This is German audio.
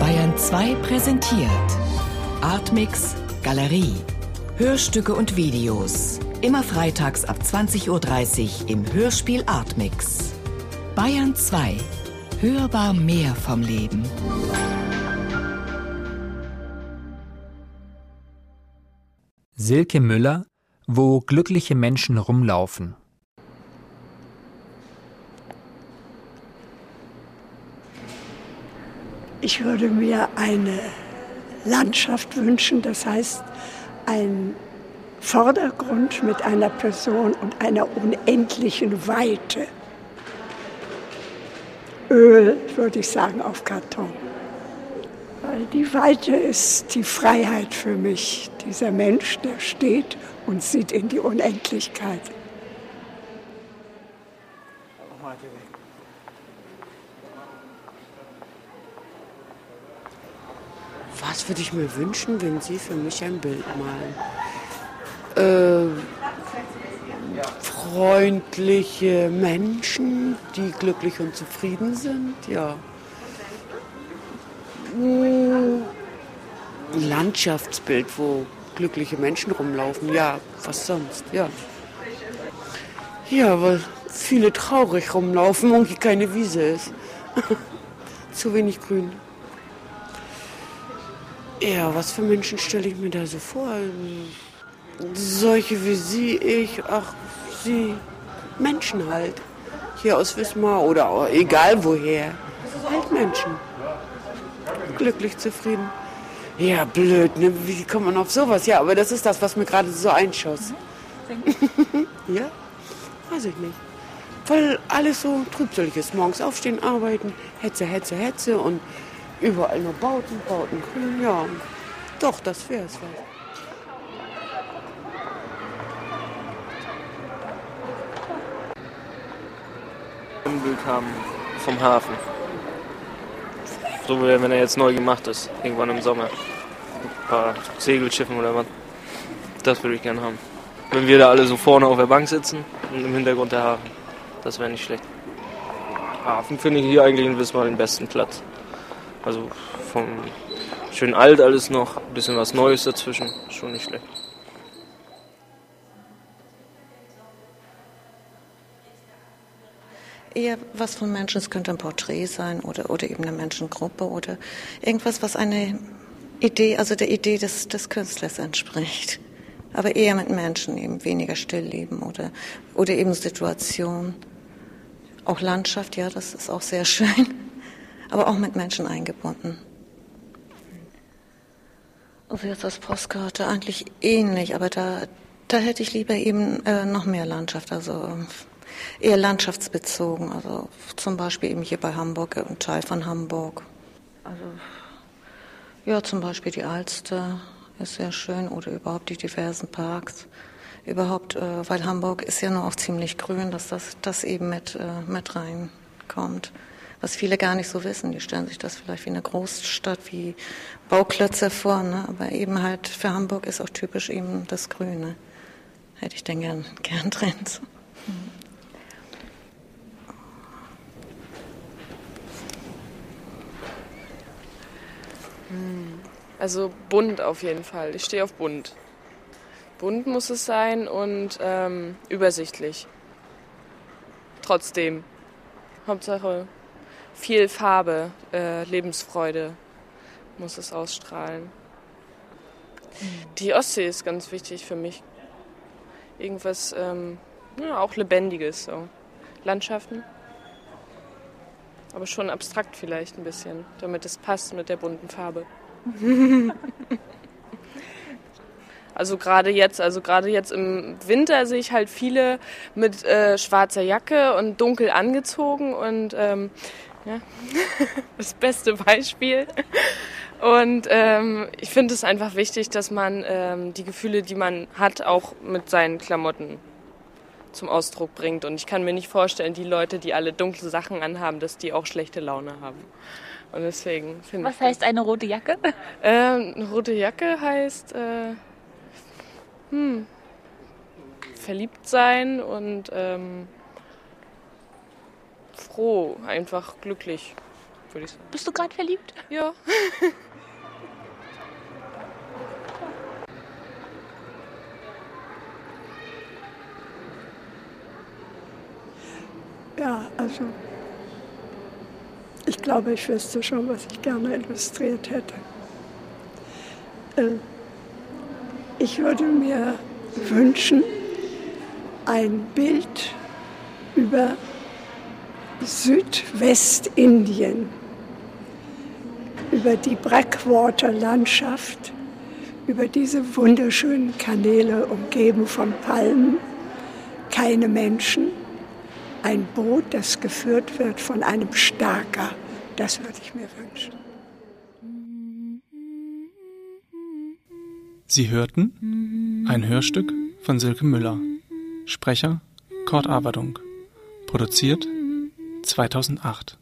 Bayern 2 präsentiert Artmix Galerie. Hörstücke und Videos. Immer freitags ab 20.30 Uhr im Hörspiel Artmix. Bayern 2. Hörbar mehr vom Leben. Silke Müller, wo glückliche Menschen rumlaufen. Ich würde mir eine Landschaft wünschen, das heißt ein Vordergrund mit einer Person und einer unendlichen Weite. Öl, würde ich sagen, auf Karton. Weil die Weite ist die Freiheit für mich. Dieser Mensch, der steht und sieht in die Unendlichkeit. Was würde ich mir wünschen, wenn Sie für mich ein Bild malen? Äh, freundliche Menschen, die glücklich und zufrieden sind, ja. Ein Landschaftsbild, wo glückliche Menschen rumlaufen, ja, was sonst, ja. Ja, weil viele traurig rumlaufen und keine Wiese ist. Zu wenig Grün. Ja, was für Menschen stelle ich mir da so vor? Solche wie Sie, ich, ach, Sie, Menschen halt. Hier aus Wismar oder auch, egal woher. Halt Menschen. Glücklich, zufrieden. Ja, blöd, ne? Wie kommt man auf sowas? Ja, aber das ist das, was mir gerade so einschoss. ja? Weiß ich nicht. Weil alles so trübselig ist. Morgens aufstehen, arbeiten, Hetze, Hetze, Hetze und Überall nur Bauten, Bauten, Grün, ja. Doch, das wäre es was. Ein Bild haben vom Hafen. So wie wenn er jetzt neu gemacht ist, irgendwann im Sommer. Ein paar Segelschiffen oder was. Das würde ich gerne haben. Wenn wir da alle so vorne auf der Bank sitzen und im Hintergrund der Hafen. Das wäre nicht schlecht. Hafen finde ich hier eigentlich in Wismar den besten Platz. Also vom schön alt alles noch, ein bisschen was Neues dazwischen, schon nicht schlecht. Eher was von Menschen, es könnte ein Porträt sein oder, oder eben eine Menschengruppe oder irgendwas, was eine Idee, also der Idee des, des Künstlers entspricht. Aber eher mit Menschen, eben weniger Stillleben oder, oder eben Situation. Auch Landschaft, ja, das ist auch sehr schön aber auch mit Menschen eingebunden. Also jetzt als Postkarte eigentlich ähnlich, aber da, da hätte ich lieber eben äh, noch mehr Landschaft, also eher landschaftsbezogen. Also zum Beispiel eben hier bei Hamburg, ein Teil von Hamburg. Also ja, zum Beispiel die Alster ist sehr schön oder überhaupt die diversen Parks. Überhaupt, äh, weil Hamburg ist ja nur auch ziemlich grün, dass das, das eben mit, äh, mit reinkommt was viele gar nicht so wissen. Die stellen sich das vielleicht wie eine Großstadt, wie Bauklötze vor, ne? aber eben halt für Hamburg ist auch typisch eben das Grüne. Hätte ich denn gern, gern drin. Hm. Also bunt auf jeden Fall. Ich stehe auf bunt. Bunt muss es sein und ähm, übersichtlich. Trotzdem. Hauptsache viel Farbe, äh, Lebensfreude muss es ausstrahlen. Die Ostsee ist ganz wichtig für mich. Irgendwas, ähm, ja, auch Lebendiges, so. Landschaften. Aber schon abstrakt vielleicht ein bisschen, damit es passt mit der bunten Farbe. Also gerade jetzt, also gerade jetzt im Winter sehe ich halt viele mit äh, schwarzer Jacke und dunkel angezogen und ähm, ja? Das beste Beispiel. Und ähm, ich finde es einfach wichtig, dass man ähm, die Gefühle, die man hat, auch mit seinen Klamotten zum Ausdruck bringt. Und ich kann mir nicht vorstellen, die Leute, die alle dunkle Sachen anhaben, dass die auch schlechte Laune haben. Und deswegen finde Was heißt eine rote Jacke? Ähm, eine rote Jacke heißt äh, hm, verliebt sein und ähm, froh, einfach glücklich, würde ich sagen. Bist du gerade verliebt? Ja. Ja, also ich glaube, ich wüsste schon, was ich gerne illustriert hätte. Äh, ich würde mir wünschen, ein Bild über Südwestindien, über die Breckwater-Landschaft, über diese wunderschönen Kanäle umgeben von Palmen, keine Menschen ein Boot, das geführt wird von einem Starker. Das würde ich mir wünschen. Sie hörten ein Hörstück von Silke Müller. Sprecher Kurt Averdunk. Produziert 2008.